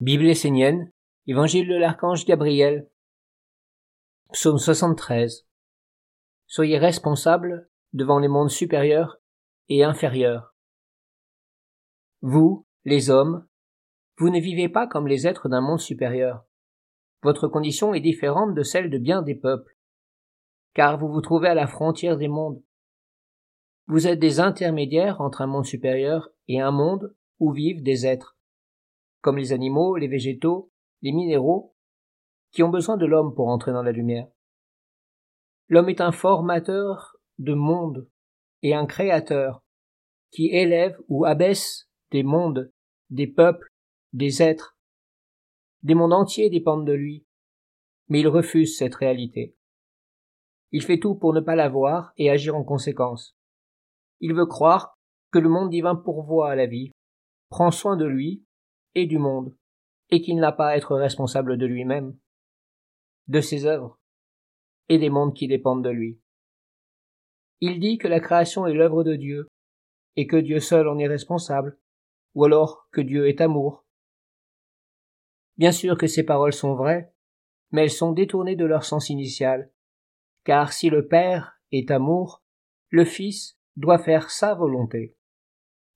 Bible essénienne, Évangile de l'archange Gabriel, Psaume 73. Soyez responsables devant les mondes supérieurs et inférieurs. Vous, les hommes, vous ne vivez pas comme les êtres d'un monde supérieur. Votre condition est différente de celle de bien des peuples, car vous vous trouvez à la frontière des mondes. Vous êtes des intermédiaires entre un monde supérieur et un monde où vivent des êtres comme les animaux, les végétaux, les minéraux, qui ont besoin de l'homme pour entrer dans la lumière. L'homme est un formateur de monde et un créateur qui élève ou abaisse des mondes, des peuples, des êtres. Des mondes entiers dépendent de lui, mais il refuse cette réalité. Il fait tout pour ne pas la voir et agir en conséquence. Il veut croire que le monde divin pourvoit à la vie, prend soin de lui et du monde, et qu'il n'a pas à être responsable de lui-même, de ses œuvres, et des mondes qui dépendent de lui. Il dit que la création est l'œuvre de Dieu, et que Dieu seul en est responsable, ou alors que Dieu est amour. Bien sûr que ces paroles sont vraies, mais elles sont détournées de leur sens initial, car si le Père est amour, le Fils doit faire sa volonté.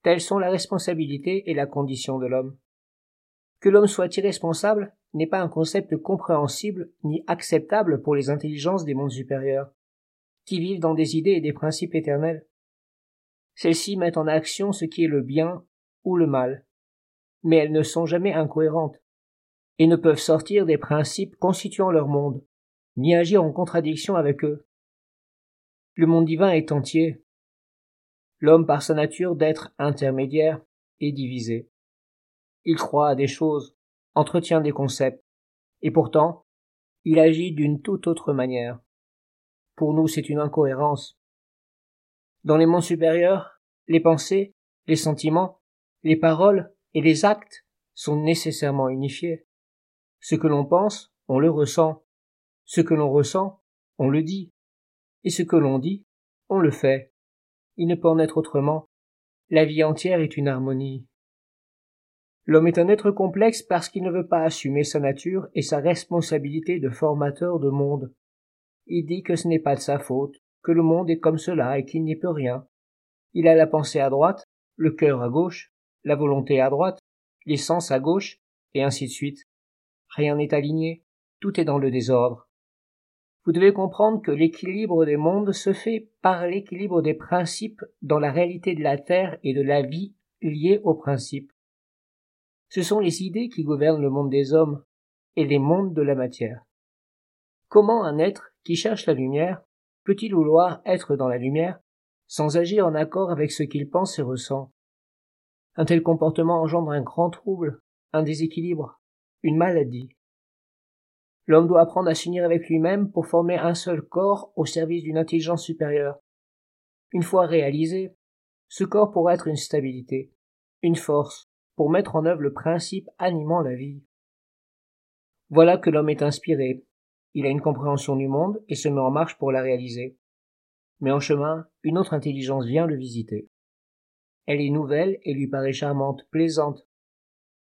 Telles sont la responsabilité et la condition de l'homme. Que l'homme soit irresponsable n'est pas un concept compréhensible ni acceptable pour les intelligences des mondes supérieurs, qui vivent dans des idées et des principes éternels. Celles-ci mettent en action ce qui est le bien ou le mal, mais elles ne sont jamais incohérentes, et ne peuvent sortir des principes constituant leur monde, ni agir en contradiction avec eux. Le monde divin est entier. L'homme, par sa nature d'être intermédiaire, est divisé. Il croit à des choses, entretient des concepts, et pourtant, il agit d'une toute autre manière. Pour nous, c'est une incohérence. Dans les mondes supérieurs, les pensées, les sentiments, les paroles et les actes sont nécessairement unifiés. Ce que l'on pense, on le ressent. Ce que l'on ressent, on le dit. Et ce que l'on dit, on le fait. Il ne peut en être autrement. La vie entière est une harmonie. L'homme est un être complexe parce qu'il ne veut pas assumer sa nature et sa responsabilité de formateur de monde. Il dit que ce n'est pas de sa faute, que le monde est comme cela et qu'il n'y peut rien. Il a la pensée à droite, le cœur à gauche, la volonté à droite, les sens à gauche, et ainsi de suite. Rien n'est aligné, tout est dans le désordre. Vous devez comprendre que l'équilibre des mondes se fait par l'équilibre des principes dans la réalité de la Terre et de la vie liée aux principes. Ce sont les idées qui gouvernent le monde des hommes et les mondes de la matière. Comment un être qui cherche la lumière peut-il vouloir être dans la lumière sans agir en accord avec ce qu'il pense et ressent? Un tel comportement engendre un grand trouble, un déséquilibre, une maladie. L'homme doit apprendre à s'unir avec lui-même pour former un seul corps au service d'une intelligence supérieure. Une fois réalisé, ce corps pourra être une stabilité, une force, pour mettre en œuvre le principe animant la vie. Voilà que l'homme est inspiré, il a une compréhension du monde et se met en marche pour la réaliser. Mais en chemin, une autre intelligence vient le visiter. Elle est nouvelle et lui paraît charmante, plaisante.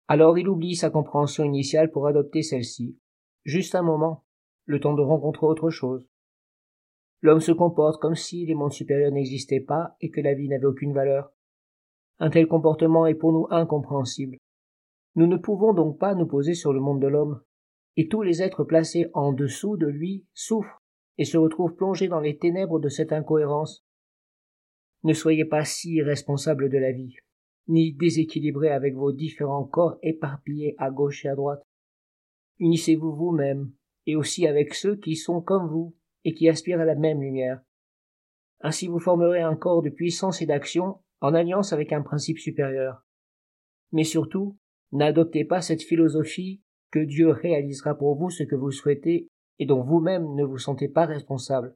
Alors il oublie sa compréhension initiale pour adopter celle-ci. Juste un moment, le temps de rencontrer autre chose. L'homme se comporte comme si les mondes supérieurs n'existaient pas et que la vie n'avait aucune valeur. Un tel comportement est pour nous incompréhensible. Nous ne pouvons donc pas nous poser sur le monde de l'homme, et tous les êtres placés en dessous de lui souffrent et se retrouvent plongés dans les ténèbres de cette incohérence. Ne soyez pas si irresponsables de la vie, ni déséquilibrés avec vos différents corps éparpillés à gauche et à droite. Unissez-vous vous-même, et aussi avec ceux qui sont comme vous et qui aspirent à la même lumière. Ainsi vous formerez un corps de puissance et d'action en alliance avec un principe supérieur. Mais surtout, n'adoptez pas cette philosophie que Dieu réalisera pour vous ce que vous souhaitez et dont vous-même ne vous sentez pas responsable.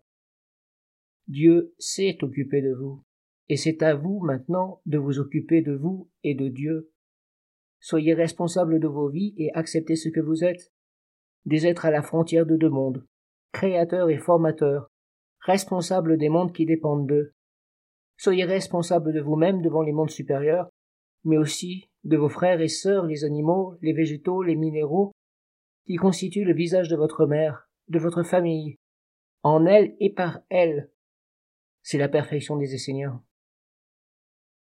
Dieu s'est occupé de vous, et c'est à vous maintenant de vous occuper de vous et de Dieu. Soyez responsable de vos vies et acceptez ce que vous êtes, des êtres à la frontière de deux mondes, créateurs et formateurs, responsables des mondes qui dépendent d'eux, Soyez responsable de vous-même devant les mondes supérieurs, mais aussi de vos frères et sœurs, les animaux, les végétaux, les minéraux, qui constituent le visage de votre mère, de votre famille, en elle et par elle. C'est la perfection des Esséniens.